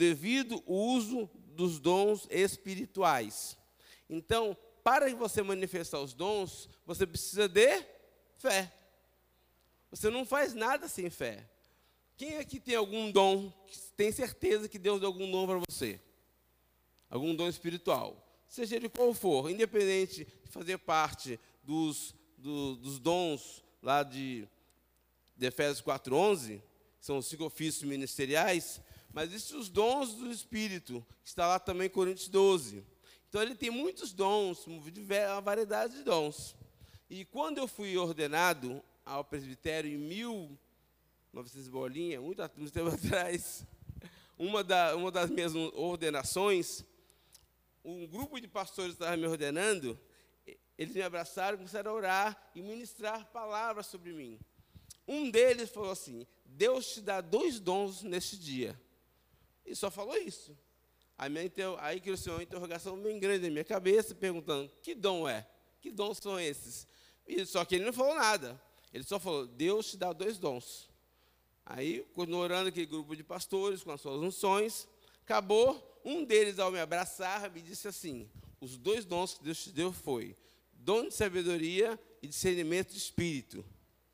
devido uso dos dons espirituais. Então, para você manifestar os dons, você precisa de fé. Você não faz nada sem fé. Quem aqui tem algum dom, tem certeza que Deus deu algum dom para você? Algum dom espiritual? Seja de qual for, independente de fazer parte dos, do, dos dons lá de, de Efésios 4,11, são os cinco ofícios ministeriais, mas existem os dons do Espírito, que está lá também em Coríntios 12. Então ele tem muitos dons, uma variedade de dons. E quando eu fui ordenado ao presbitério em 1900 bolinha, muito, tempo atrás, uma, da, uma das minhas ordenações, um grupo de pastores estava me ordenando, eles me abraçaram, começaram a orar e ministrar palavras sobre mim. Um deles falou assim: Deus te dá dois dons neste dia. E só falou isso. Aí, minha, aí cresceu uma interrogação bem grande na minha cabeça, perguntando: que dom é? Que dons são esses? E, só que ele não falou nada. Ele só falou: Deus te dá dois dons. Aí, continuou orando aquele grupo de pastores com as suas unções. Acabou. Um deles, ao me abraçar, me disse assim: Os dois dons que Deus te deu foi dom de sabedoria e discernimento de espírito.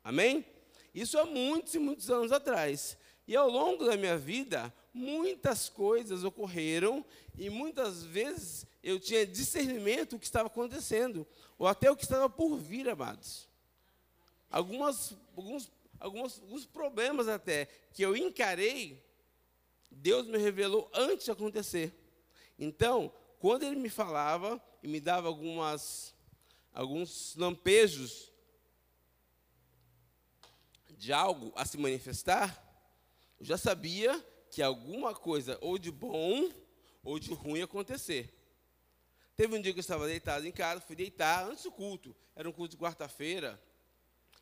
Amém? Isso há muitos e muitos anos atrás. E ao longo da minha vida, muitas coisas ocorreram e muitas vezes eu tinha discernimento do que estava acontecendo, ou até o que estava por vir, amados. Algumas, alguns, alguns, alguns problemas até que eu encarei, Deus me revelou antes de acontecer. Então, quando ele me falava e me dava algumas, alguns lampejos de algo a se manifestar, eu já sabia que alguma coisa ou de bom ou de ruim acontecer. Teve um dia que eu estava deitado em casa, fui deitar antes do culto. Era um culto de quarta-feira.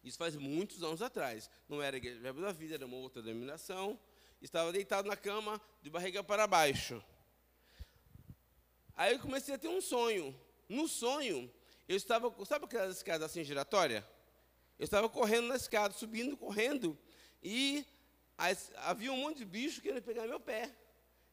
Isso faz muitos anos atrás. Não era Igreja Verbo da Vida, era uma outra denominação. Estava deitado na cama, de barriga para baixo. Aí eu comecei a ter um sonho. No sonho, eu estava, sabe aquelas escadas assim giratórias? Eu estava correndo na escada, subindo, correndo, e havia um monte de bicho querendo pegar meu pé.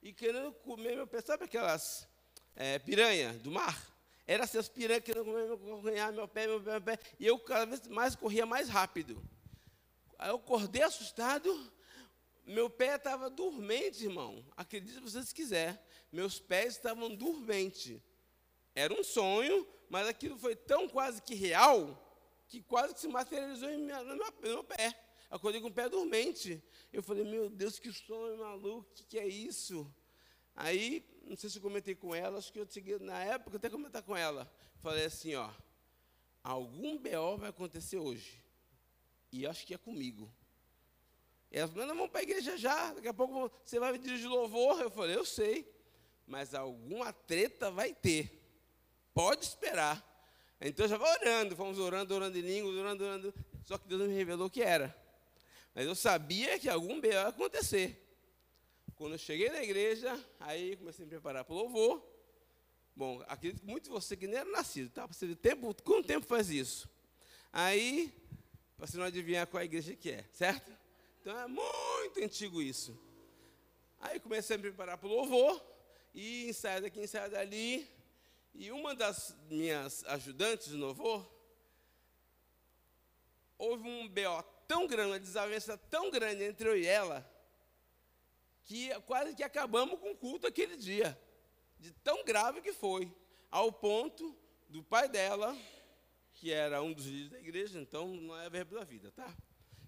E querendo comer meu pé. Sabe aquelas é, piranha do mar? Era assim, as piranhas querendo comer meu, ganhar meu pé, meu pé, meu pé. E eu cada vez mais corria mais rápido. Aí eu acordei assustado. Meu pé estava dormente, irmão. Acredite se vocês quiserem. Meus pés estavam dormentes. Era um sonho, mas aquilo foi tão quase que real que quase que se materializou no, meu, no meu pé. Acordei com o pé dormente. Eu falei, meu Deus, que sonho maluco, o que, que é isso? Aí, não sei se eu comentei com ela, acho que eu cheguei, na época, até comentar com ela. Falei assim, ó, algum BO vai acontecer hoje. E acho que é comigo. Ela falou, não, vamos para a igreja já, daqui a pouco você vai dirigir louvor. Eu falei, eu sei, mas alguma treta vai ter. Pode esperar. Então já vai orando, fomos orando, orando em línguas, orando, orando. Só que Deus me revelou o que era. Mas eu sabia que algum B ia acontecer. Quando eu cheguei na igreja, aí comecei a me preparar para o louvor. Bom, acredito que muito de você que nem era nascido, tá? Você tempo, quanto tempo faz isso? Aí, para você não adivinhar qual a igreja que é, certo? Então é muito antigo isso. Aí comecei a me preparar para o louvor, e ensaio daqui, ensaio dali. E uma das minhas ajudantes de louvor, houve um BO tão grande, uma desavença tão grande entre eu e ela, que quase que acabamos com o culto aquele dia. De tão grave que foi. Ao ponto do pai dela, que era um dos líderes da igreja, então não é verbo da vida, tá?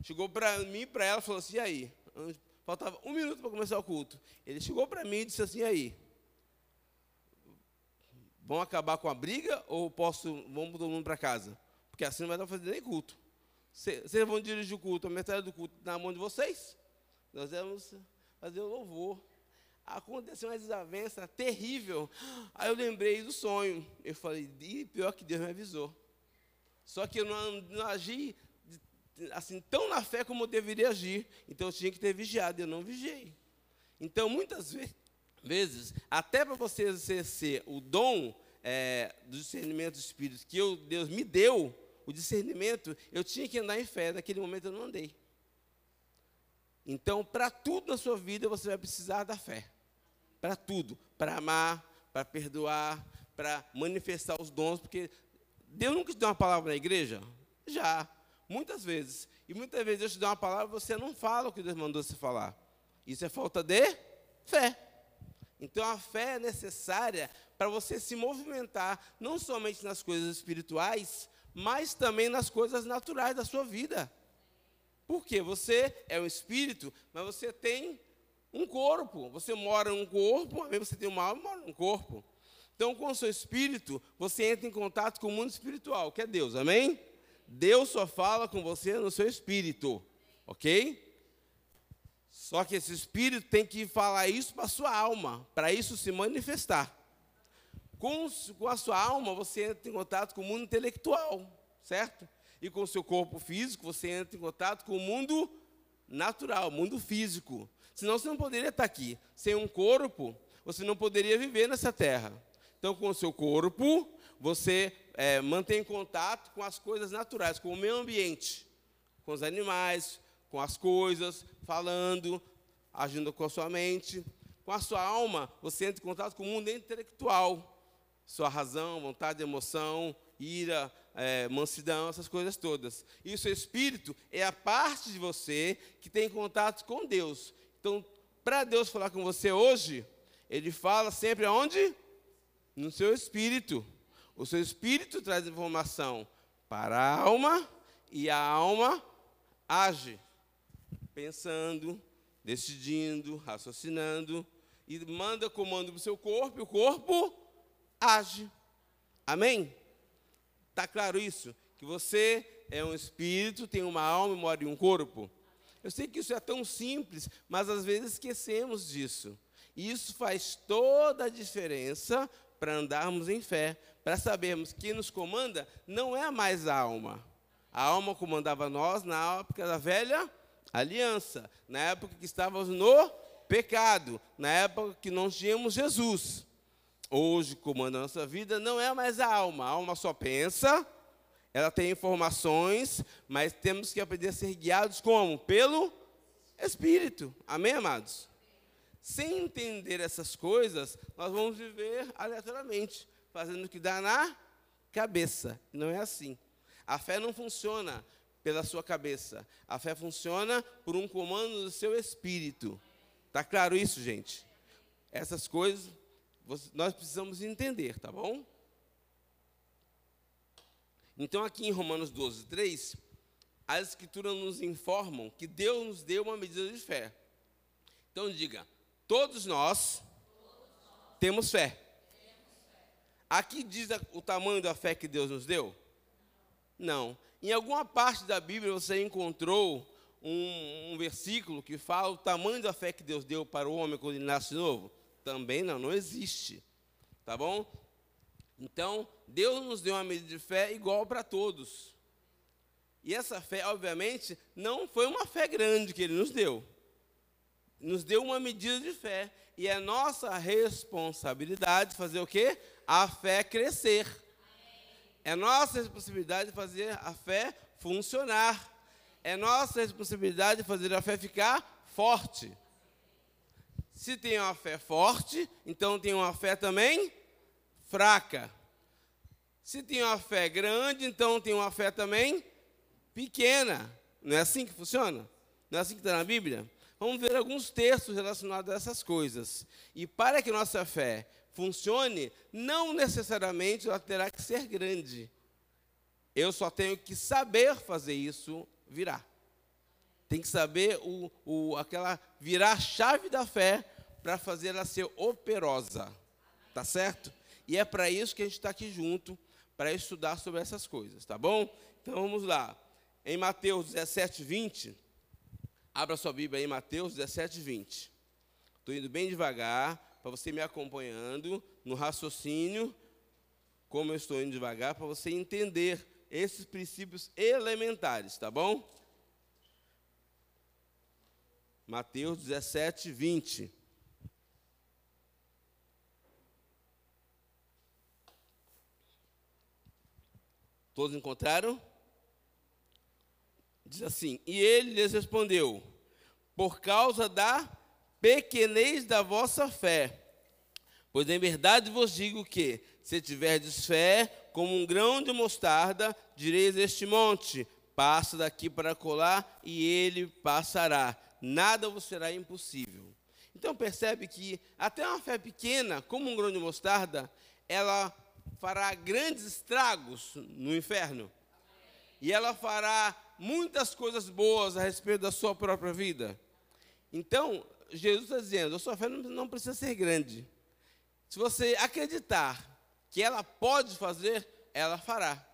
Chegou para mim e para ela e falou assim: e aí? Faltava um minuto para começar o culto. Ele chegou para mim e disse assim: e aí? Vão acabar com a briga ou posso, vamos todo mundo para casa? Porque assim não vai dar para fazer nem culto. Vocês vão dirigir o culto, a metade do culto na mão de vocês. Nós vamos fazer o louvor. Aconteceu uma desavença terrível. Aí eu lembrei do sonho. Eu falei, e pior que Deus me avisou. Só que eu não, não agi assim tão na fé como eu deveria agir. Então eu tinha que ter vigiado, eu não vigiei. Então, muitas vezes, até para você exercer o dom é, do discernimento do Espírito que eu, Deus me deu, o discernimento, eu tinha que andar em fé. Naquele momento eu não andei. Então, para tudo na sua vida, você vai precisar da fé. para tudo, para amar, para perdoar, para manifestar os dons, porque Deus nunca te deu uma palavra na igreja? Já, muitas vezes. E muitas vezes Deus te dá uma palavra e você não fala o que Deus mandou você falar. Isso é falta de fé. Então a fé é necessária para você se movimentar, não somente nas coisas espirituais, mas também nas coisas naturais da sua vida. Porque você é um espírito, mas você tem um corpo. Você mora num corpo, você tem uma alma e mora num corpo. Então, com o seu espírito, você entra em contato com o mundo espiritual, que é Deus, amém? Deus só fala com você no seu espírito, ok? Só que esse espírito tem que falar isso para a sua alma, para isso se manifestar. Com, com a sua alma, você entra em contato com o mundo intelectual, certo? E com o seu corpo físico, você entra em contato com o mundo natural, mundo físico. Senão você não poderia estar aqui. Sem um corpo, você não poderia viver nessa terra. Então, com o seu corpo, você é, mantém contato com as coisas naturais, com o meio ambiente, com os animais, com as coisas, falando, agindo com a sua mente. Com a sua alma, você entra em contato com o mundo intelectual, sua razão, vontade, emoção, ira, é, mansidão, essas coisas todas. E o seu espírito é a parte de você que tem contato com Deus. Então, para Deus falar com você hoje, Ele fala sempre aonde? no seu espírito. O seu espírito traz informação para a alma e a alma age, pensando, decidindo, raciocinando e manda comando para o seu corpo e o corpo age. Amém? Está claro isso? Que você é um espírito, tem uma alma e mora em um corpo? Eu sei que isso é tão simples, mas às vezes esquecemos disso. E isso faz toda a diferença para andarmos em fé, para sabermos que nos comanda não é mais a alma. A alma comandava nós na época da velha aliança, na época que estávamos no pecado, na época que não tínhamos Jesus. Hoje, comanda a nossa vida, não é mais a alma. A alma só pensa, ela tem informações, mas temos que aprender a ser guiados como? Pelo Espírito. Amém, amados? Sem entender essas coisas, nós vamos viver aleatoriamente, fazendo o que dá na cabeça. Não é assim. A fé não funciona pela sua cabeça. A fé funciona por um comando do seu espírito. Está claro isso, gente? Essas coisas nós precisamos entender, tá bom? Então, aqui em Romanos 12, 3, as Escrituras nos informam que Deus nos deu uma medida de fé. Então, diga: Todos nós temos fé. Aqui diz o tamanho da fé que Deus nos deu? Não. Em alguma parte da Bíblia você encontrou um, um, versículo que fala o tamanho da fé que Deus deu para o homem quando ele nasce novo? Também não, não existe. Tá bom? Então, Deus nos deu uma medida de fé igual para todos. E essa fé, obviamente, não foi uma fé grande que ele nos deu nos deu uma medida de fé. E é nossa responsabilidade fazer o quê? A fé crescer. É nossa responsabilidade fazer a fé funcionar. É nossa responsabilidade fazer a fé ficar forte. Se tem uma fé forte, então tem uma fé também fraca. Se tem uma fé grande, então tem uma fé também pequena. Não é assim que funciona? Não é assim que está na Bíblia? Vamos ver alguns textos relacionados a essas coisas. E para que nossa fé funcione, não necessariamente ela terá que ser grande. Eu só tenho que saber fazer isso virar. Tem que saber o, o, aquela virar a chave da fé para fazer ela ser operosa. Tá certo? E é para isso que a gente está aqui junto, para estudar sobre essas coisas, tá bom? Então vamos lá. Em Mateus 17, 20, Abra sua Bíblia aí, Mateus 17, 20. Estou indo bem devagar, para você me acompanhando no raciocínio, como eu estou indo devagar, para você entender esses princípios elementares, tá bom? Mateus 17, 20. Todos encontraram? Diz assim: E ele lhes respondeu: Por causa da pequenez da vossa fé, Pois em verdade vos digo que, se tiverdes fé, como um grão de mostarda, direis este monte: passa daqui para colar, e ele passará. Nada vos será impossível. Então percebe que até uma fé pequena, como um grão de mostarda, ela fará grandes estragos no inferno. E ela fará muitas coisas boas a respeito da sua própria vida. Então, Jesus está dizendo: a sua fé não precisa ser grande. Se você acreditar que ela pode fazer, ela fará.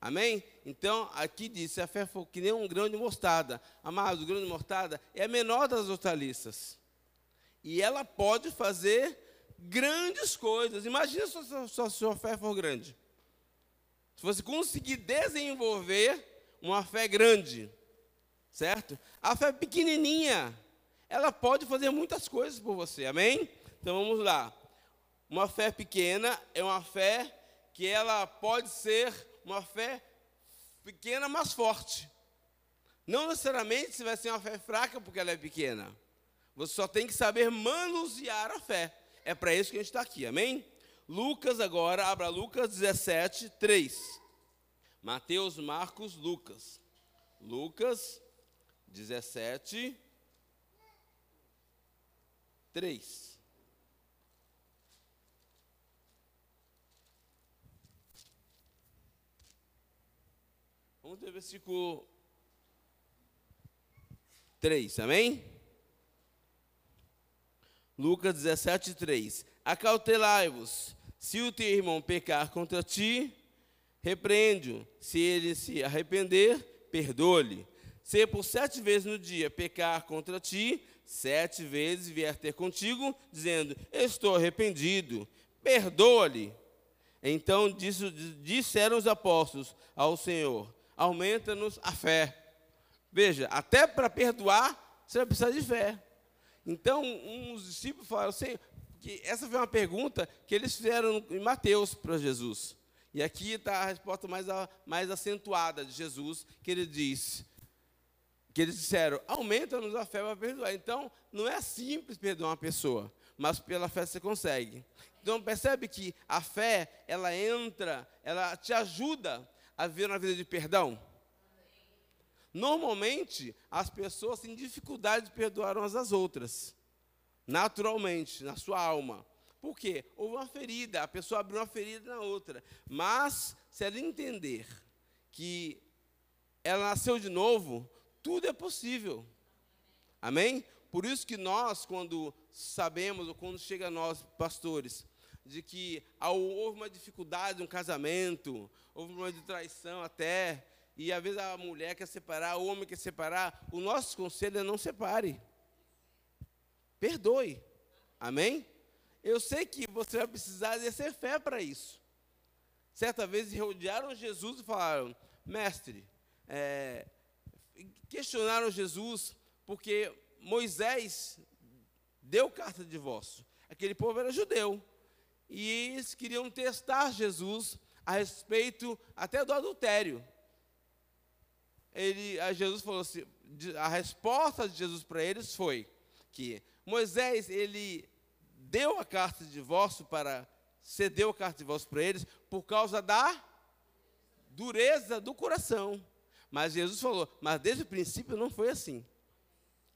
Amém? Então, aqui diz: se a fé for que nem um grão de mostarda. Amado, o grão de mostarda é a menor das hortaliças. E ela pode fazer grandes coisas. Imagina se a sua, sua fé for grande. Se você conseguir desenvolver uma fé grande, certo? A fé pequenininha, ela pode fazer muitas coisas por você, amém? Então vamos lá. Uma fé pequena é uma fé que ela pode ser uma fé pequena, mas forte. Não necessariamente se vai ser uma fé fraca porque ela é pequena. Você só tem que saber manusear a fé. É para isso que a gente está aqui, amém? Lucas agora, abra Lucas 17, 3. Mateus, Marcos, Lucas. Lucas 17, 3. Vamos ver versículo 3, amém? Lucas 17, 3. Acautelai-vos, se o teu irmão pecar contra ti, repreende-o. Se ele se arrepender, perdoe-lhe. Se por sete vezes no dia pecar contra ti, sete vezes vier ter contigo, dizendo: Estou arrependido, perdoa-lhe. Então disseram os apóstolos ao Senhor: Aumenta-nos a fé. Veja, até para perdoar, você vai precisar de fé. Então, uns discípulos falaram: Senhor, que essa foi uma pergunta que eles fizeram em Mateus para Jesus. E aqui está a resposta mais, mais acentuada de Jesus, que ele diz, que eles disseram, aumenta-nos a fé para perdoar. Então, não é simples perdoar uma pessoa, mas pela fé você consegue. Então, percebe que a fé, ela entra, ela te ajuda a viver uma vida de perdão. Normalmente, as pessoas têm dificuldade de perdoar umas às outras, naturalmente, na sua alma. Por quê? Houve uma ferida, a pessoa abriu uma ferida na outra. Mas, se ela entender que ela nasceu de novo, tudo é possível. Amém? Por isso que nós, quando sabemos, ou quando chega a nós, pastores, de que houve uma dificuldade um casamento, houve uma de traição até, e às vezes a mulher quer separar, o homem quer separar, o nosso conselho é não separe. Perdoe. Amém? Eu sei que você vai precisar exercer fé para isso. Certa vez rodearam Jesus e falaram, mestre, é, questionaram Jesus porque Moisés deu carta de divórcio. Aquele povo era judeu. E eles queriam testar Jesus a respeito até do adultério. Ele, Jesus falou assim, a resposta de Jesus para eles foi que Moisés ele deu a carta de divórcio para cedeu a carta de divórcio para eles por causa da dureza do coração. Mas Jesus falou, mas desde o princípio não foi assim.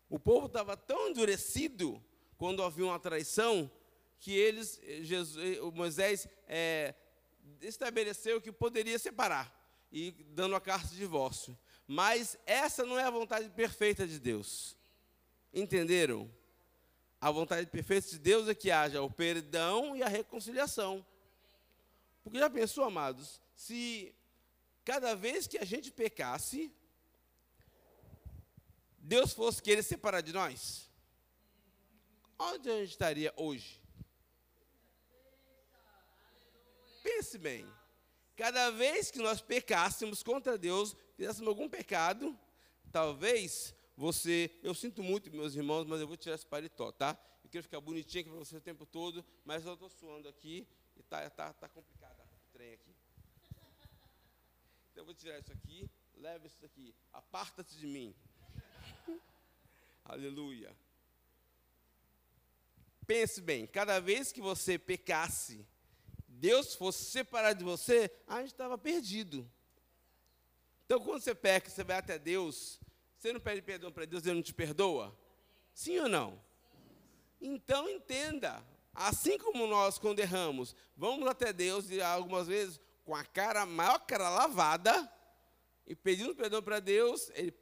O povo estava tão endurecido quando havia uma traição que eles, Jesus, Moisés é, estabeleceu que poderia separar e dando a carta de divórcio. Mas essa não é a vontade perfeita de Deus. Entenderam? A vontade perfeita de Deus é que haja o perdão e a reconciliação. Porque já pensou, amados, se cada vez que a gente pecasse, Deus fosse querer separar de nós? Onde a gente estaria hoje? Pense bem. Cada vez que nós pecássemos contra Deus, fizéssemos algum pecado, talvez você, eu sinto muito, meus irmãos, mas eu vou tirar esse paletó, tá? Eu quero ficar bonitinho aqui para você o tempo todo, mas eu estou suando aqui e está tá, tá complicado o trem aqui. Então eu vou tirar isso aqui, leva isso aqui, aparta-te de mim. Aleluia. pense bem, cada vez que você pecasse, Deus fosse separar de você, a gente estava perdido. Então, quando você peca, você vai até Deus, você não pede perdão para Deus, Ele não te perdoa? Sim ou não? Então, entenda, assim como nós, quando erramos, vamos até Deus e algumas vezes com a cara, maior cara lavada, e pedindo perdão para Deus, Ele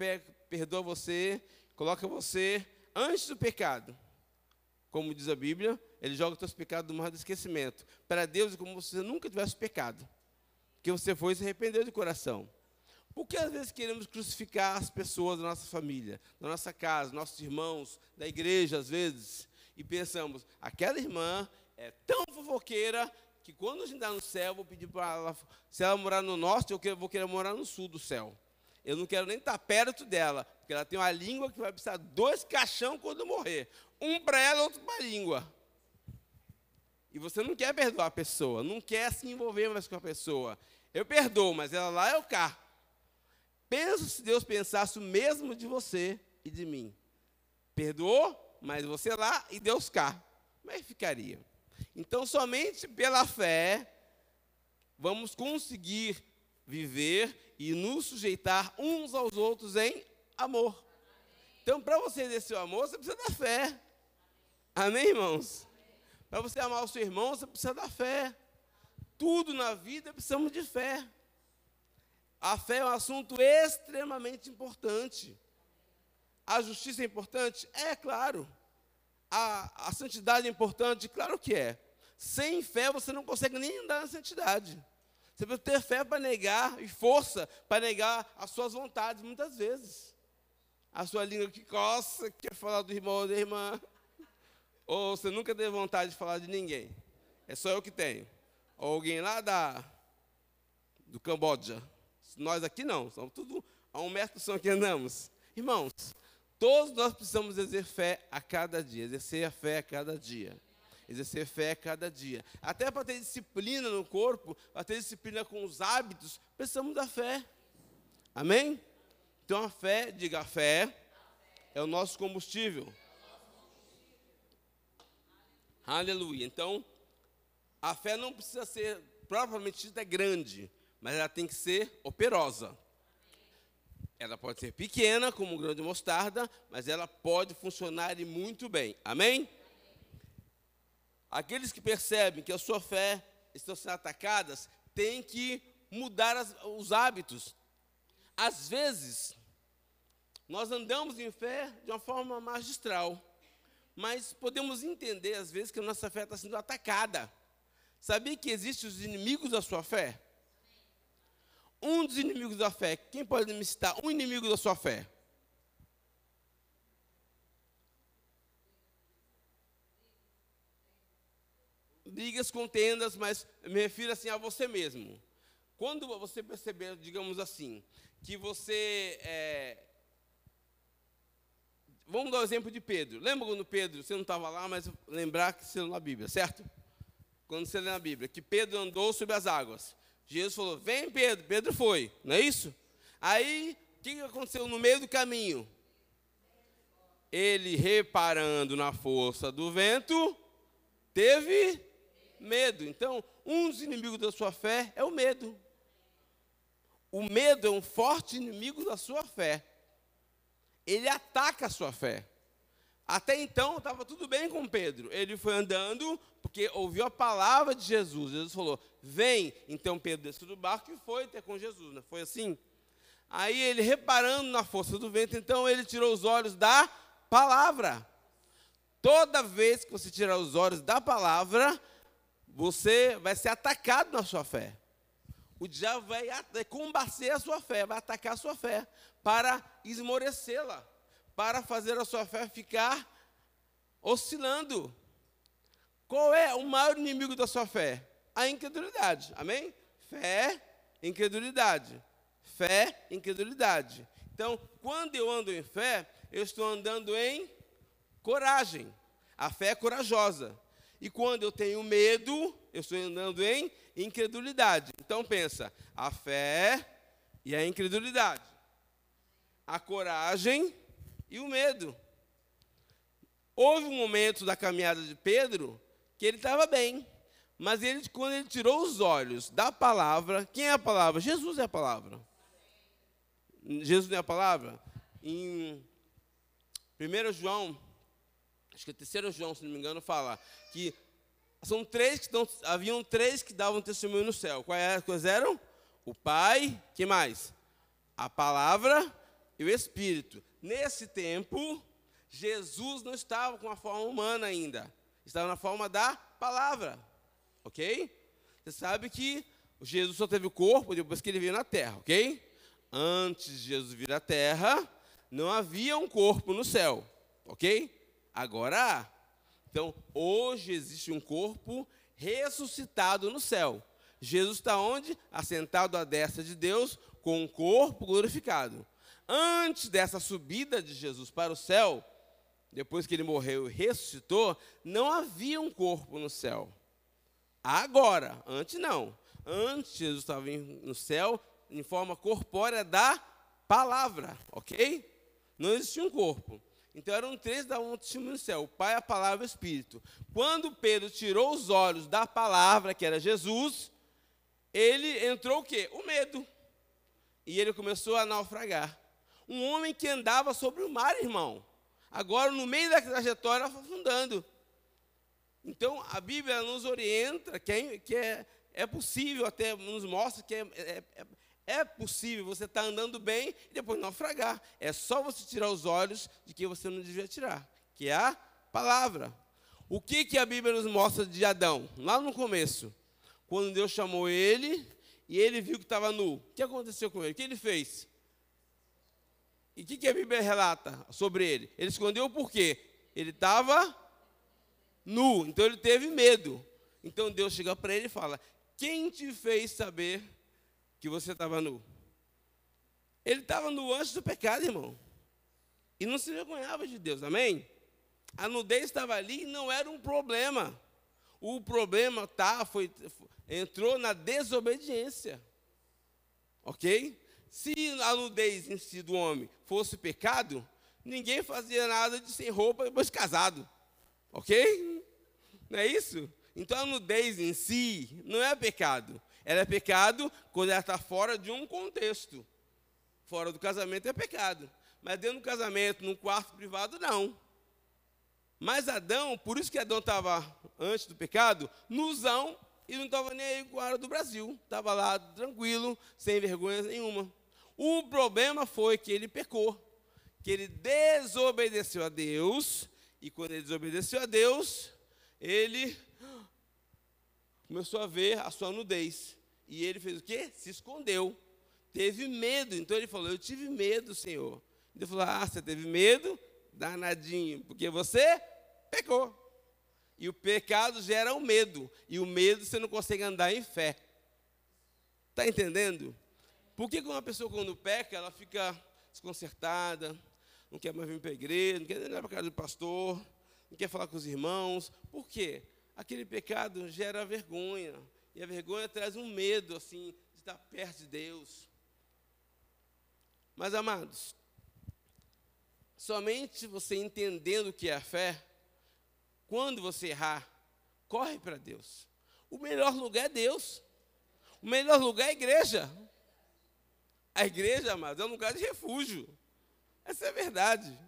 perdoa você, coloca você antes do pecado. Como diz a Bíblia, Ele joga os seus pecados no mar do esquecimento. Para Deus é como se você nunca tivesse pecado, que você foi e se arrependeu de coração. Porque às vezes queremos crucificar as pessoas da nossa família, da nossa casa, nossos irmãos, da igreja, às vezes, e pensamos, aquela irmã é tão fofoqueira que quando a gente está no céu, vou pedir para ela, se ela morar no norte, eu vou querer morar no sul do céu. Eu não quero nem estar perto dela, porque ela tem uma língua que vai precisar dois caixão quando morrer. Um para ela, outro para a língua. E você não quer perdoar a pessoa, não quer se envolver mais com a pessoa. Eu perdoo, mas ela lá é o cá. Pensa se Deus pensasse o mesmo de você e de mim. Perdoou, mas você lá e Deus cá. Como é ficaria? Então, somente pela fé, vamos conseguir viver e nos sujeitar uns aos outros em amor. Então, para você exercer o amor, você precisa da fé. Amém, irmãos? Para você amar o seu irmão, você precisa da fé. Tudo na vida precisamos de fé. A fé é um assunto extremamente importante. A justiça é importante? É claro. A, a santidade é importante? Claro que é. Sem fé você não consegue nem andar na santidade. Você precisa ter fé para negar e força para negar as suas vontades, muitas vezes. A sua língua que coça, quer falar do irmão ou da irmã. Ou você nunca teve vontade de falar de ninguém. É só eu que tenho. Ou alguém lá da, do Camboja. Nós aqui não, somos tudo a um metro são que andamos. Irmãos, todos nós precisamos exercer fé a cada dia, exercer a fé a cada dia. Exercer fé a cada dia. Até para ter disciplina no corpo, para ter disciplina com os hábitos, precisamos da fé. Amém? Então a fé, diga a fé, é o nosso combustível. Aleluia. Então, a fé não precisa ser propriamente dita grande, mas ela tem que ser operosa. Ela pode ser pequena, como um grão de mostarda, mas ela pode funcionar e muito bem. Amém? Aqueles que percebem que a sua fé está sendo atacadas, têm que mudar as, os hábitos. Às vezes, nós andamos em fé de uma forma magistral, mas podemos entender, às vezes, que a nossa fé está sendo atacada. Sabia que existem os inimigos da sua fé? Um dos inimigos da fé. Quem pode me citar um inimigo da sua fé? Brigas, contendas, mas me refiro assim a você mesmo. Quando você perceber, digamos assim, que você é, Vamos dar o exemplo de Pedro. Lembra quando Pedro, você não estava lá, mas lembrar que você leu na Bíblia, certo? Quando você lê na Bíblia, que Pedro andou sobre as águas. Jesus falou: Vem, Pedro. Pedro foi, não é isso? Aí, o que aconteceu no meio do caminho? Ele, reparando na força do vento, teve medo. Então, um dos inimigos da sua fé é o medo. O medo é um forte inimigo da sua fé. Ele ataca a sua fé. Até então estava tudo bem com Pedro. Ele foi andando porque ouviu a palavra de Jesus. Jesus falou: Vem. Então Pedro desceu do barco e foi ter com Jesus. Não foi assim? Aí ele, reparando na força do vento, então ele tirou os olhos da palavra. Toda vez que você tirar os olhos da palavra, você vai ser atacado na sua fé. O diabo vai combater a sua fé, vai atacar a sua fé para esmorecê-la para fazer a sua fé ficar oscilando. Qual é o maior inimigo da sua fé? A incredulidade. Amém? Fé, incredulidade. Fé, incredulidade. Então, quando eu ando em fé, eu estou andando em coragem. A fé é corajosa. E quando eu tenho medo, eu estou andando em incredulidade. Então pensa, a fé e a incredulidade. A coragem e o medo. Houve um momento da caminhada de Pedro que ele estava bem, mas ele, quando ele tirou os olhos da palavra, quem é a palavra? Jesus é a palavra. Jesus é a palavra? Em 1 João, acho que é 3 João, se não me engano, fala que são três que haviam três que davam testemunho no céu. Quais, quais eram? O Pai, que mais? A palavra e o Espírito. Nesse tempo, Jesus não estava com a forma humana ainda. Estava na forma da palavra. Ok? Você sabe que Jesus só teve o corpo depois que ele veio na terra, ok? Antes de Jesus vir à terra, não havia um corpo no céu, ok? Agora há. Então, hoje existe um corpo ressuscitado no céu. Jesus está onde? Assentado à destra de Deus, com um corpo glorificado. Antes dessa subida de Jesus para o céu, depois que ele morreu e ressuscitou, não havia um corpo no céu. Agora, antes não. Antes Jesus estava no céu em forma corpórea da palavra, ok? Não existia um corpo. Então eram três da um testemunho no céu: o Pai, a palavra e o Espírito. Quando Pedro tirou os olhos da palavra, que era Jesus, ele entrou o quê? O medo. E ele começou a naufragar. Um homem que andava sobre o mar, irmão. Agora, no meio da trajetória, afundando. Então, a Bíblia nos orienta que é, que é, é possível, até nos mostra que é, é, é, possível você estar tá andando bem e depois naufragar. É só você tirar os olhos de que você não devia tirar, que é a palavra. O que, que a Bíblia nos mostra de Adão? Lá no começo, quando Deus chamou ele e ele viu que estava nu. O que aconteceu com ele? O que ele fez? E o que, que a Bíblia relata sobre ele? Ele escondeu por quê? Ele estava nu, então ele teve medo. Então Deus chega para ele e fala: Quem te fez saber que você estava nu? Ele estava nu antes do pecado, irmão. E não se vergonhava de Deus, amém? A nudez estava ali e não era um problema. O problema tá, foi, entrou na desobediência. Ok? Se a nudez em si do homem fosse pecado, ninguém fazia nada de sem roupa depois casado. Ok? Não é isso? Então a nudez em si não é pecado. Ela é pecado quando ela está fora de um contexto. Fora do casamento é pecado. Mas dentro do casamento, num quarto privado, não. Mas Adão, por isso que Adão estava, antes do pecado, nuzão e não estava nem aí com a área do Brasil. Estava lá tranquilo, sem vergonha nenhuma. O problema foi que ele pecou, que ele desobedeceu a Deus e quando ele desobedeceu a Deus, ele começou a ver a sua nudez. E ele fez o quê? Se escondeu. Teve medo. Então ele falou: Eu tive medo, Senhor. Ele falou: Ah, você teve medo? Danadinho, porque você pecou. E o pecado gera o medo. E o medo você não consegue andar em fé. Está entendendo? Por que uma pessoa, quando peca, ela fica desconcertada, não quer mais vir para a igreja, não quer ir para a casa do pastor, não quer falar com os irmãos. Por quê? Aquele pecado gera vergonha. E a vergonha traz um medo, assim, de estar perto de Deus. Mas, amados, somente você entendendo o que é a fé, quando você errar, corre para Deus. O melhor lugar é Deus. O melhor lugar é a igreja. A igreja, amados, é um lugar de refúgio. Essa é a verdade.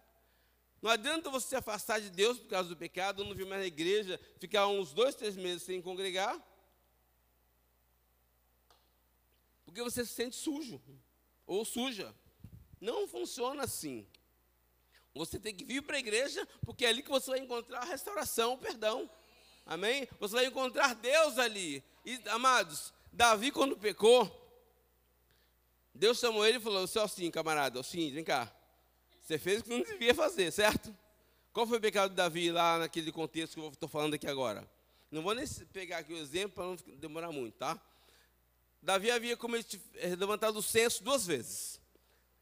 Não adianta você se afastar de Deus por causa do pecado, não vir mais na igreja, ficar uns dois, três meses sem congregar, porque você se sente sujo ou suja. Não funciona assim. Você tem que vir para a igreja, porque é ali que você vai encontrar a restauração, o perdão. Amém? Você vai encontrar Deus ali. E, amados, Davi, quando pecou, Deus chamou ele e falou: assim, camarada, sim, vem cá. Você fez o que não devia fazer, certo? Qual foi o pecado de Davi lá naquele contexto que eu estou falando aqui agora? Não vou nem pegar aqui o exemplo para não demorar muito, tá? Davi havia eh, levantado o censo duas vezes.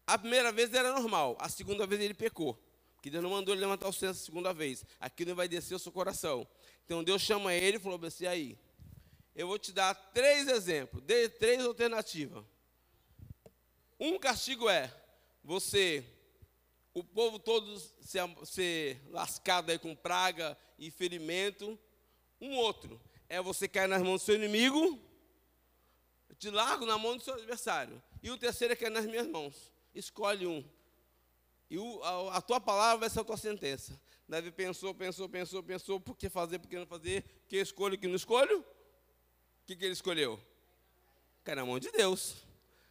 A primeira vez era normal, a segunda vez ele pecou. Porque Deus não mandou ele levantar o censo a segunda vez. Aquilo vai descer o seu coração. Então Deus chama ele e falou assim: aí, eu vou te dar três exemplos, três alternativas. Um castigo é você o povo todo ser, ser lascado aí com praga e ferimento. Um outro é você cair nas mãos do seu inimigo, te largo na mão do seu adversário. E o terceiro é cair nas minhas mãos. Escolhe um. E o, a, a, tua palavra vai ser a tua sentença. Davi pensou, pensou, pensou, pensou, por que fazer, por que não fazer, que escolho, que não escolho. O que, que ele escolheu? Cair na mão de Deus.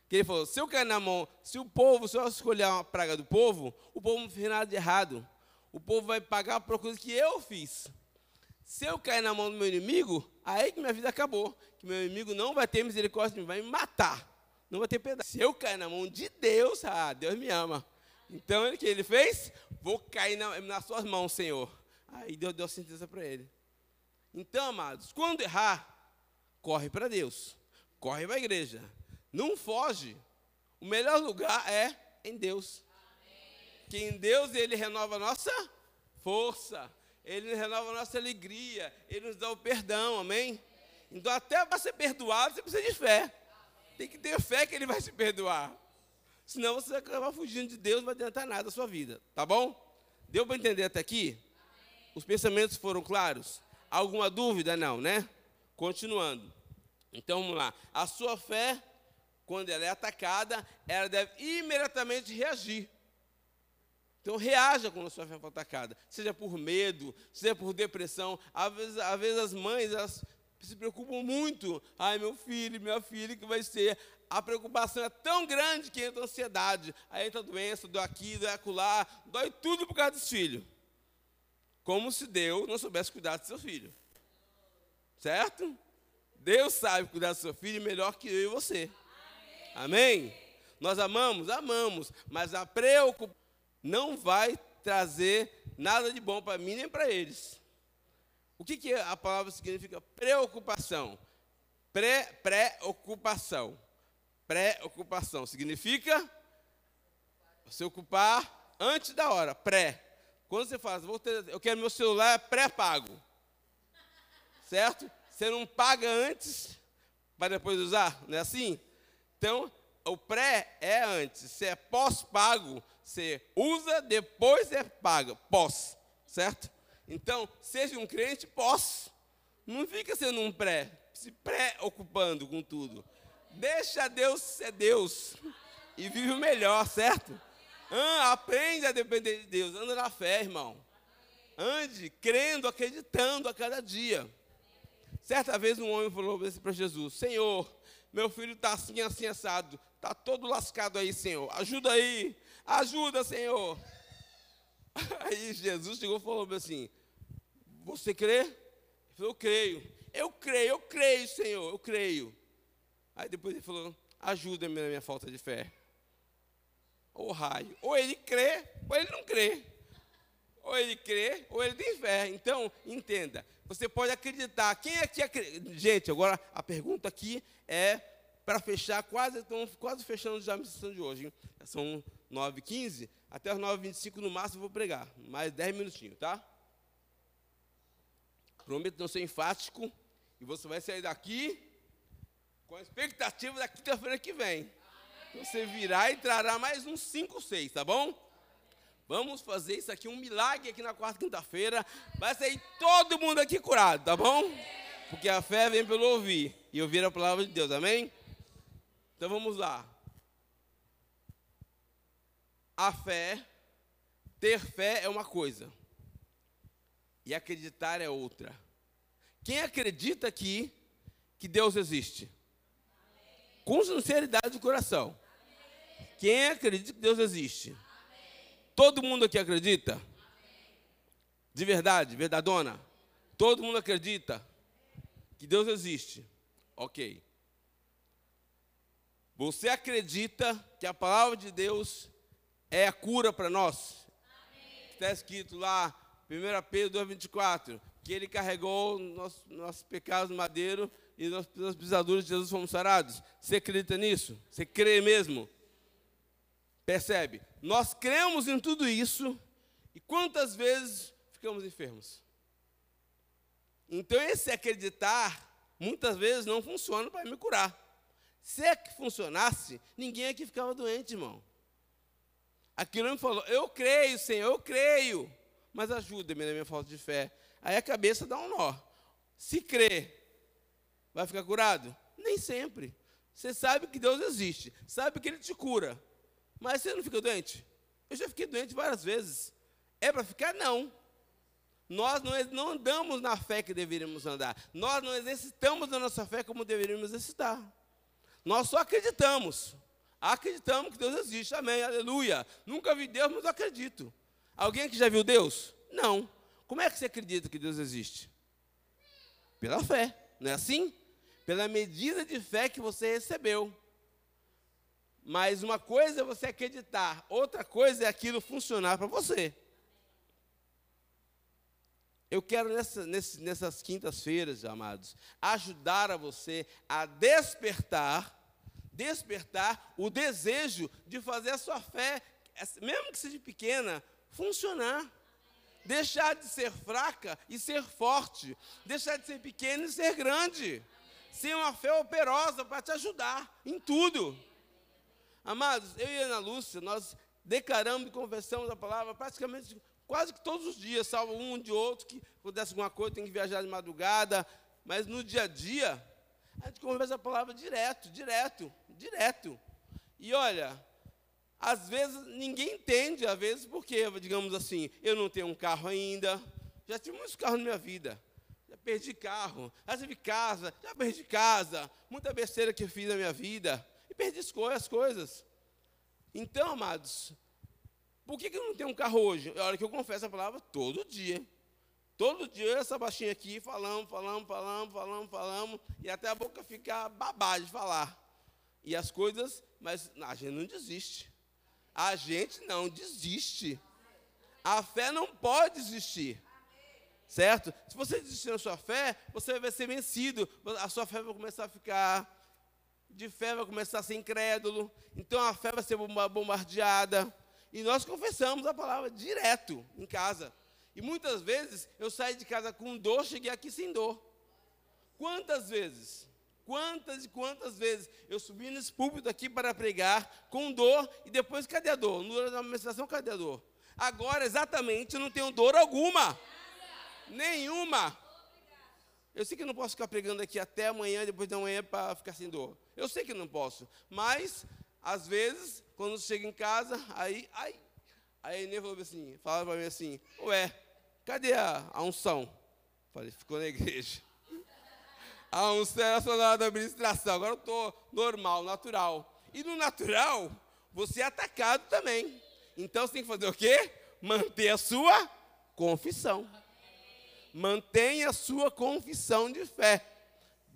Que ele falou: se eu cair na mão, se o povo, se eu escolher uma praga do povo, o povo não fez nada de errado. O povo vai pagar por coisa que eu fiz. Se eu cair na mão do meu inimigo, aí que minha vida acabou. Que meu inimigo não vai ter misericórdia vai me matar. Não vai ter pedaço. Se eu cair na mão de Deus, ah, Deus me ama. Então, o que ele fez? Vou cair na, nas suas mãos, Senhor. Aí Deus deu certeza para ele. Então, amados, quando errar, corre para Deus. Corre para a igreja. Não foge. O melhor lugar é em Deus. Que em Deus Ele renova a nossa força. Ele renova a nossa alegria. Ele nos dá o perdão. Amém? Então, até para ser perdoado, você precisa de fé. Tem que ter fé que Ele vai se perdoar. Senão você vai acabar fugindo de Deus, não vai adiantar nada a sua vida. Tá bom? Deu para entender até aqui? Os pensamentos foram claros? Alguma dúvida? Não, né? Continuando. Então vamos lá. A sua fé quando ela é atacada, ela deve imediatamente reagir. Então reaja quando a sua fé for atacada, seja por medo, seja por depressão. Às vezes, às vezes as mães elas se preocupam muito. Ai, meu filho, minha filha, que vai ser? A preocupação é tão grande que entra ansiedade. Aí entra doença, dói aqui, dói acolá, dói tudo por causa dos filhos. Como se Deus não soubesse cuidar do seu filho. Certo? Deus sabe cuidar do seu filho melhor que eu e você. Amém? Nós amamos? Amamos, mas a preocupação não vai trazer nada de bom para mim nem para eles. O que, que a palavra significa? Preocupação. Pré-preocupação. Pré-ocupação significa se ocupar antes da hora. Pré. Quando você fala, ter, eu quero meu celular pré-pago. Certo? Você não paga antes para depois usar, não é assim? Então, o pré é antes, se é pós-pago, você usa, depois é paga, pós, certo? Então, seja um crente pós, não fica sendo um pré, se pré-ocupando com tudo. Deixa Deus ser Deus e vive o melhor, certo? Ah, aprende a depender de Deus, anda na fé, irmão. Ande crendo, acreditando a cada dia. Certa vez um homem falou para Jesus: Senhor, meu filho está assim, assim, assado. Está todo lascado aí, Senhor. Ajuda aí. Ajuda, Senhor. Aí Jesus chegou e falou assim: Você crê? Ele falou: Eu creio. Eu creio, eu creio, Senhor, eu creio. Aí depois ele falou: Ajuda-me na minha falta de fé. Ou raio. Ou ele crê, ou ele não crê. Ou ele crê, ou ele tem fé. Então, entenda. Você pode acreditar. Quem é que acredita? Gente, agora a pergunta aqui é para fechar, quase, estamos quase fechando já a missão de hoje. Hein? São 9h15, até as 9h25 no máximo eu vou pregar. Mais 10 minutinhos, tá? Prometo não ser enfático. E você vai sair daqui com a expectativa da quinta-feira que vem. Você virá e trará mais uns 5, 6, tá bom? Vamos fazer isso aqui, um milagre aqui na quarta quinta-feira. Vai sair todo mundo aqui curado, tá bom? Porque a fé vem pelo ouvir. E ouvir a palavra de Deus, amém? Então vamos lá. A fé, ter fé é uma coisa. E acreditar é outra. Quem acredita aqui que Deus existe? Com sinceridade do coração. Quem acredita que Deus existe? Todo mundo aqui acredita? De verdade, verdadona? Todo mundo acredita que Deus existe? Ok. Você acredita que a palavra de Deus é a cura para nós? Está escrito lá, 1 Pedro 2,24, que ele carregou nossos, nossos pecados no madeiro e nós, pisaduras de Jesus fomos sarados. Você acredita nisso? Você crê mesmo? Percebe? Nós cremos em tudo isso e quantas vezes ficamos enfermos? Então, esse acreditar, muitas vezes não funciona para me curar. Se é que funcionasse, ninguém aqui ficava doente, irmão. Aquilo me falou, eu creio, Senhor, eu creio, mas ajuda-me na minha falta de fé. Aí a cabeça dá um nó. Se crê, vai ficar curado? Nem sempre. Você sabe que Deus existe, sabe que Ele te cura, mas você não fica doente? Eu já fiquei doente várias vezes. É para ficar? Não. Nós não, não andamos na fé que deveríamos andar. Nós não exercitamos a nossa fé como deveríamos exercitar. Nós só acreditamos. Acreditamos que Deus existe. Amém. Aleluia. Nunca vi Deus, mas acredito. Alguém que já viu Deus? Não. Como é que você acredita que Deus existe? Pela fé. Não é assim? Pela medida de fé que você recebeu. Mas uma coisa é você acreditar, outra coisa é aquilo funcionar para você. Eu quero nessa, nessas quintas-feiras, amados, ajudar a você a despertar, despertar o desejo de fazer a sua fé, mesmo que seja pequena, funcionar. Deixar de ser fraca e ser forte. Deixar de ser pequena e ser grande. Ser uma fé operosa para te ajudar em tudo. Amados, eu e Ana Lúcia, nós declaramos e confessamos a palavra praticamente quase que todos os dias, salvo um de outro que pudesse alguma coisa, tem que viajar de madrugada, mas no dia a dia, a gente conversa a palavra direto, direto, direto. E olha, às vezes ninguém entende, às vezes, porque, digamos assim, eu não tenho um carro ainda, já tive muitos carros na minha vida, já perdi carro, já tive casa, já perdi casa, muita besteira que eu fiz na minha vida, e perdi as coisas. Então, amados, por que, que eu não tenho um carro hoje? É hora que eu confesso a palavra todo dia. Todo dia essa baixinha aqui, falamos, falamos, falamos, falamos, falamos, e até a boca fica babada de falar. E as coisas, mas a gente não desiste. A gente não desiste. A fé não pode desistir. Certo? Se você desistir na sua fé, você vai ser vencido. A sua fé vai começar a ficar de fé, vai começar a ser incrédulo. Então a fé vai ser bombardeada. E nós confessamos a palavra direto em casa. E muitas vezes eu saí de casa com dor, cheguei aqui sem dor. Quantas vezes? Quantas e quantas vezes eu subi nesse púlpito aqui para pregar com dor e depois cadê a dor? No hora da menstruação, cadê a dor? Agora, exatamente, eu não tenho dor alguma. Nenhuma. Eu sei que não posso ficar pregando aqui até amanhã, depois da manhã, para ficar sem dor. Eu sei que não posso. Mas, às vezes, quando chega em casa, aí, aí, aí a Inê falou assim, fala para mim assim, ué, cadê a, a unção? Falei, ficou na igreja. A unção era só na administração, agora eu estou normal, natural. E no natural, você é atacado também. Então você tem que fazer o quê? Manter a sua confissão. Mantenha a sua confissão de fé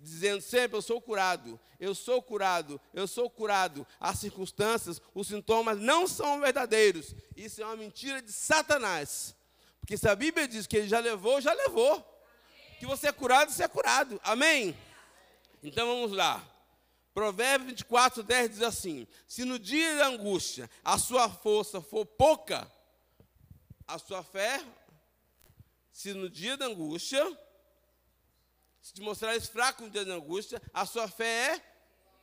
dizendo sempre: Eu sou curado, eu sou curado, eu sou curado. As circunstâncias, os sintomas não são verdadeiros. Isso é uma mentira de Satanás. Porque se a Bíblia diz que ele já levou, já levou. Que você é curado, você é curado. Amém? Então vamos lá. Provérbios 24, 10 diz assim: Se no dia da angústia a sua força for pouca, a sua fé, se no dia da angústia se te mostrares fraco no dia da angústia, a sua fé é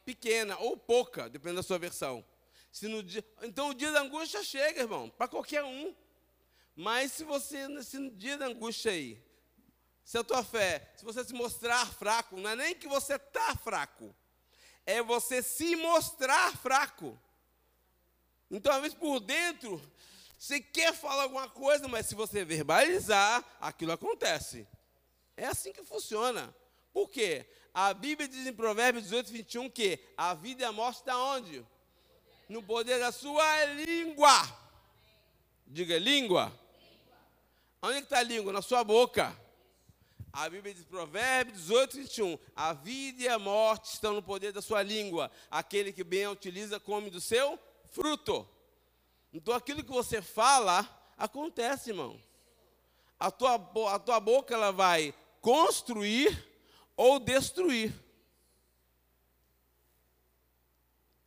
pequena ou pouca, dependendo da sua versão. Se no dia, então o dia da angústia chega, irmão, para qualquer um. Mas se você, se no dia da angústia aí, se a tua fé, se você se mostrar fraco, não é nem que você está fraco, é você se mostrar fraco. Então, às vezes, por dentro, você quer falar alguma coisa, mas se você verbalizar, aquilo acontece. É assim que funciona. Por quê? A Bíblia diz em Provérbios 18, 21 que a vida e a morte está onde? No poder da sua língua. Diga, língua. Onde está a língua? Na sua boca. A Bíblia diz, Provérbios 18, 21. A vida e a morte estão no poder da sua língua. Aquele que bem a utiliza come do seu fruto. Então aquilo que você fala, acontece, irmão. A tua, a tua boca ela vai construir ou destruir.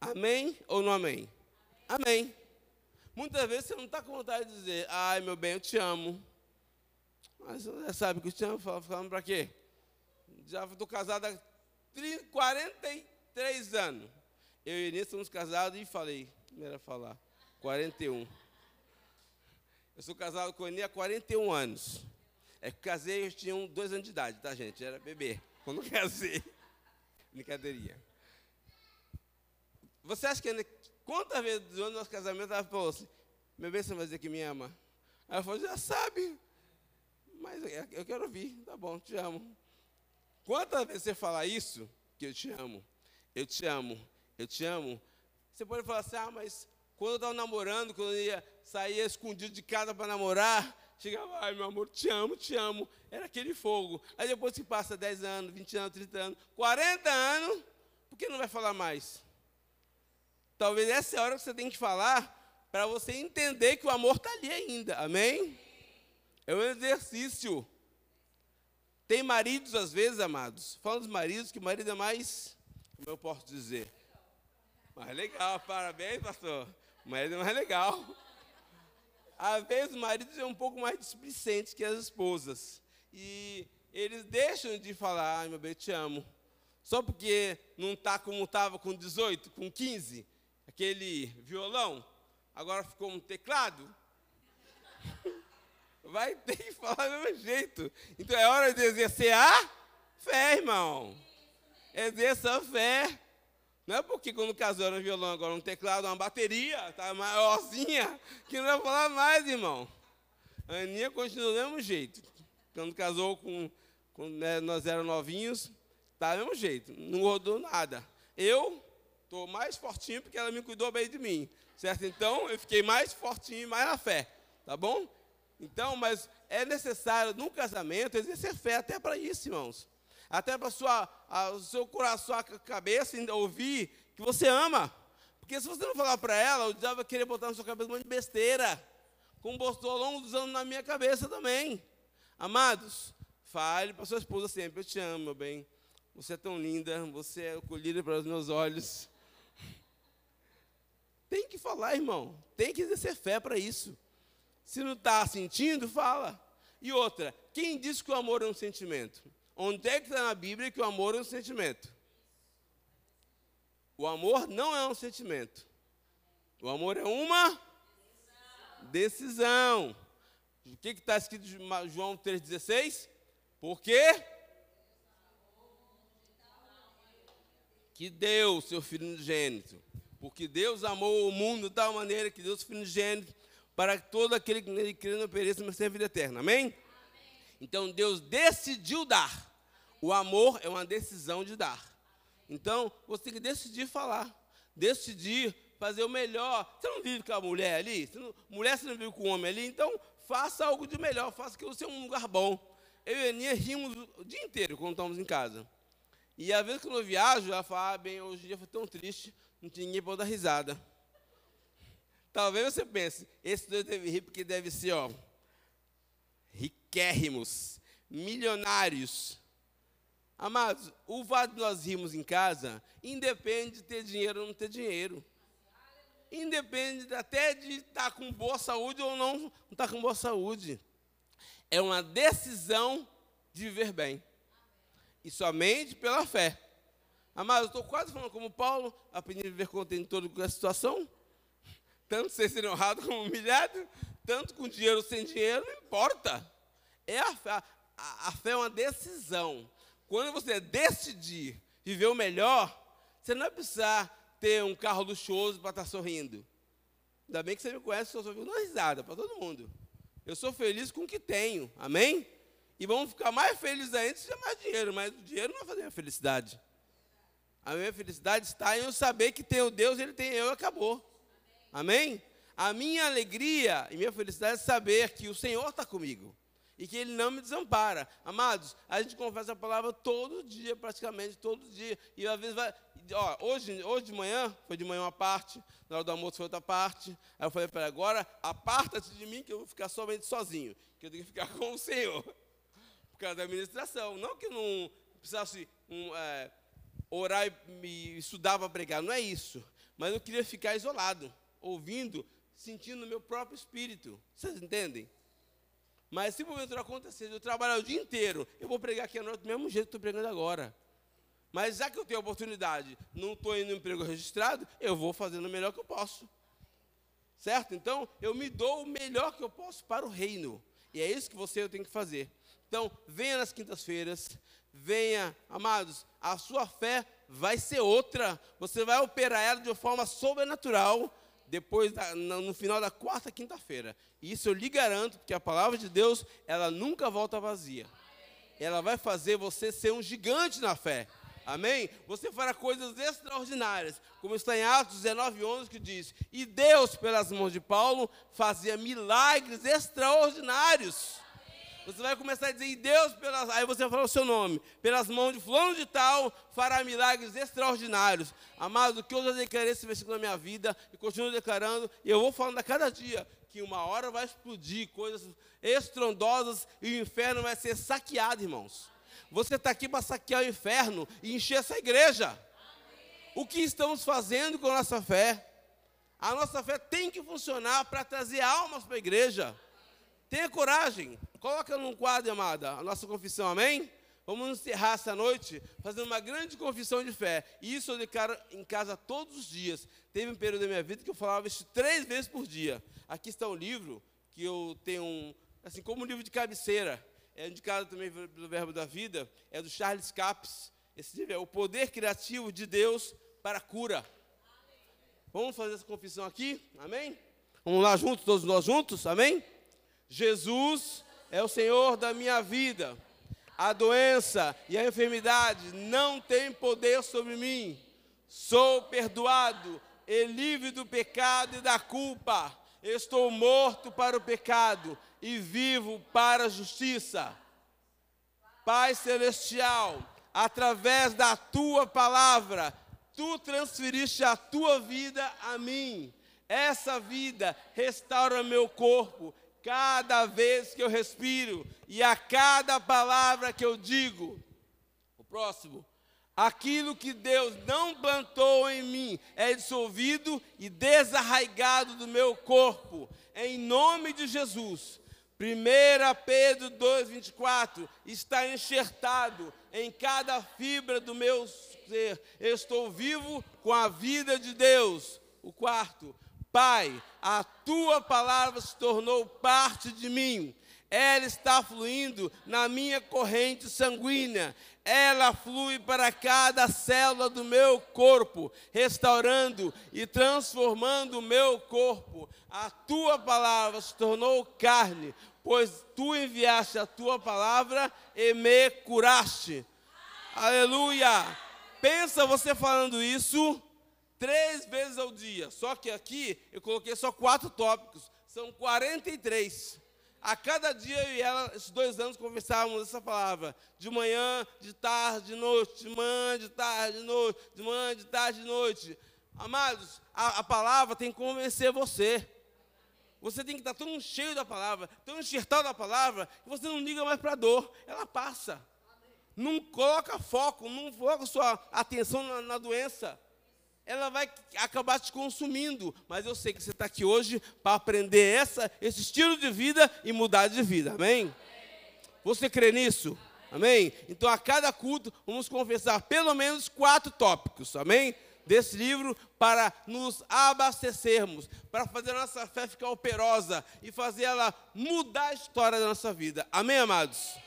Amém ou não amém? Amém. Muitas vezes você não está com vontade de dizer, ai meu bem, eu te amo. Mas você sabe que eu te amo, falando para quê? Já estou casado há 30, 43 anos. Eu e Inês estamos casados e falei, era falar, 41. Eu sou casado com a Eni há 41 anos. É que casei, eu tinha dois anos de idade, tá, gente? Era bebê. Quando casei. Brincadeirinha. Você acha que a quantas vezes durante o nosso casamento ela falou assim, meu bem, você vai dizer que me ama? Ela falou, já sabe. Mas eu quero ouvir, tá bom, te amo. Quantas vezes você fala isso, que eu te amo, eu te amo, eu te amo, você pode falar assim, ah, mas quando eu estava namorando, quando eu ia sair escondido de casa para namorar, chegava, ai meu amor, te amo, te amo. Era aquele fogo. Aí depois que passa 10 anos, 20 anos, 30 anos, 40 anos, por que não vai falar mais? Talvez essa é a hora que você tem que falar para você entender que o amor está ali ainda. Amém? É um exercício. Tem maridos, às vezes, amados. Fala dos maridos, que o marido é mais, como eu posso dizer? Mais legal, parabéns, pastor. Marido é mais legal. Às vezes, os maridos é um pouco mais displicentes que as esposas. E eles deixam de falar, ai meu bem, te amo. Só porque não está como estava com 18, com 15, aquele violão, agora ficou um teclado. Vai ter que falar do mesmo jeito. Então é hora de exercer a fé, irmão. Exerça a fé. Não é porque quando casou era um violão, agora um teclado, uma bateria, tá maiorzinha, que não vai falar mais, irmão. A Aninha continua do mesmo jeito. Quando casou com, com né, nós éramos novinhos, tá do mesmo jeito, não rodou nada. Eu estou mais fortinho porque ela me cuidou bem de mim, certo? Então eu fiquei mais fortinho e mais na fé, tá bom? Então, mas é necessário num casamento exercer fé até para isso, irmãos até para o seu coração, a cabeça, ouvir que você ama. Porque se você não falar para ela, o diabo vai querer botar na sua cabeça um monte de besteira, como botou ao longo dos anos na minha cabeça também. Amados, fale para sua esposa sempre: Eu te amo, meu bem. Você é tão linda, você é colhida para os meus olhos. Tem que falar, irmão. Tem que exercer fé para isso. Se não está sentindo, fala. E outra, quem diz que o amor é um sentimento? Onde é que está na Bíblia que o amor é um sentimento? O amor não é um sentimento. O amor é uma decisão. O que está escrito em João 3,16? Porque que Deus, seu Filho unigênito, porque Deus amou o mundo de tal maneira que Deus, Filho unigênito, para que todo aquele que nele crê não pereça, mas tenha vida eterna. Amém? Então Deus decidiu dar. O amor é uma decisão de dar. Então, você tem que decidir falar, decidir fazer o melhor. Você não vive com a mulher ali? Você não, mulher, você não vive com o homem ali? Então, faça algo de melhor, faça que você é um lugar bom. Eu e a Aninha rimos o dia inteiro quando estamos em casa. E às vezes quando eu viajo, ela fala, ah, bem, hoje em dia foi tão triste, não tinha ninguém para dar risada. Talvez você pense, esse dois deve rir porque deve ser, ó, riquérrimos, milionários. Amados, o fato de nós rirmos em casa independe de ter dinheiro ou não ter dinheiro. Independe até de estar com boa saúde ou não estar com boa saúde. É uma decisão de viver bem. E somente pela fé. Amados, eu estou quase falando como Paulo, aprendendo a viver contente em toda a situação. Tanto ser honrado como humilhado, tanto com dinheiro ou sem dinheiro, não importa. É a. A, a fé é uma decisão. Quando você decidir viver o melhor, você não vai precisar ter um carro luxuoso para estar sorrindo. Ainda bem que você me conhece, eu sou uma risada para todo mundo. Eu sou feliz com o que tenho, amém? E vamos ficar mais felizes ainda se tiver mais dinheiro, mas o dinheiro não vai fazer minha felicidade. A minha felicidade está em eu saber que tem o Deus, ele tem eu e acabou. Amém? A minha alegria e minha felicidade é saber que o Senhor está comigo e que Ele não me desampara. Amados, a gente confessa a palavra todo dia, praticamente todo dia. E às vezes vai. Ó, hoje, hoje de manhã, foi de manhã uma parte, na hora do almoço foi outra parte. Aí eu falei para ela, agora aparta-te de mim que eu vou ficar somente sozinho, que eu tenho que ficar com o Senhor. Por causa da administração. Não que eu não precisasse um, é, orar e me estudar para pregar, não é isso. Mas eu queria ficar isolado, ouvindo, sentindo o meu próprio espírito. Vocês entendem? Mas se porventura acontecer, eu trabalhar o dia inteiro, eu vou pregar aqui à noite do mesmo jeito que estou pregando agora. Mas já que eu tenho a oportunidade, não estou indo no emprego registrado, eu vou fazendo o melhor que eu posso. Certo? Então, eu me dou o melhor que eu posso para o reino. E é isso que você tem que fazer. Então, venha nas quintas-feiras, venha, amados, a sua fé vai ser outra. Você vai operar ela de uma forma sobrenatural depois da, no final da quarta quinta-feira. Isso eu lhe garanto, porque a palavra de Deus, ela nunca volta vazia. Ela vai fazer você ser um gigante na fé. Amém? Você fará coisas extraordinárias, como está em Atos 19, 11, que diz: E Deus, pelas mãos de Paulo, fazia milagres extraordinários. Você vai começar a dizer, e Deus, pelas, aí você vai falar o seu nome, pelas mãos de fulano de tal, fará milagres extraordinários. Amado, que eu já declarei esse versículo na minha vida, e continuo declarando, e eu vou falando a cada dia, que uma hora vai explodir coisas estrondosas, e o inferno vai ser saqueado, irmãos. Você está aqui para saquear o inferno e encher essa igreja. O que estamos fazendo com a nossa fé? A nossa fé tem que funcionar para trazer almas para a igreja. Tenha coragem. Coloca num quadro, amada, a nossa confissão, amém? Vamos encerrar essa noite fazendo uma grande confissão de fé. E isso eu declaro em casa todos os dias. Teve um período da minha vida que eu falava isso três vezes por dia. Aqui está um livro que eu tenho, assim, como um livro de cabeceira. É indicado também pelo Verbo da Vida. É do Charles Capps. Esse livro é O Poder Criativo de Deus para a Cura. Vamos fazer essa confissão aqui? Amém? Vamos lá juntos, todos nós juntos? Amém? Jesus é o Senhor da minha vida. A doença e a enfermidade não têm poder sobre mim. Sou perdoado e livre do pecado e da culpa. Estou morto para o pecado e vivo para a justiça. Pai celestial, através da tua palavra, tu transferiste a tua vida a mim. Essa vida restaura meu corpo cada vez que eu respiro e a cada palavra que eu digo. O próximo. Aquilo que Deus não plantou em mim é dissolvido e desarraigado do meu corpo, em nome de Jesus. 1 Pedro 2,24 está enxertado em cada fibra do meu ser. Estou vivo com a vida de Deus. O quarto, Pai, a tua palavra se tornou parte de mim. Ela está fluindo na minha corrente sanguínea. Ela flui para cada célula do meu corpo, restaurando e transformando o meu corpo. A tua palavra se tornou carne, pois tu enviaste a tua palavra e me curaste. Aleluia! Pensa você falando isso três vezes ao dia. Só que aqui eu coloquei só quatro tópicos, são 43. A cada dia eu e ela, esses dois anos, conversávamos essa palavra. De manhã, de tarde, de noite, de manhã, de tarde, de noite, de manhã, de tarde, de noite. Amados, a, a palavra tem que convencer você. Você tem que estar tão cheio da palavra, tão enxertado da palavra, que você não liga mais para a dor. Ela passa. Não coloca foco, não coloca sua atenção na, na doença ela vai acabar te consumindo. Mas eu sei que você está aqui hoje para aprender essa, esse estilo de vida e mudar de vida. Amém? Você crê nisso? Amém? Então, a cada culto, vamos confessar pelo menos quatro tópicos. Amém? Desse livro para nos abastecermos, para fazer a nossa fé ficar operosa e fazer ela mudar a história da nossa vida. Amém, amados?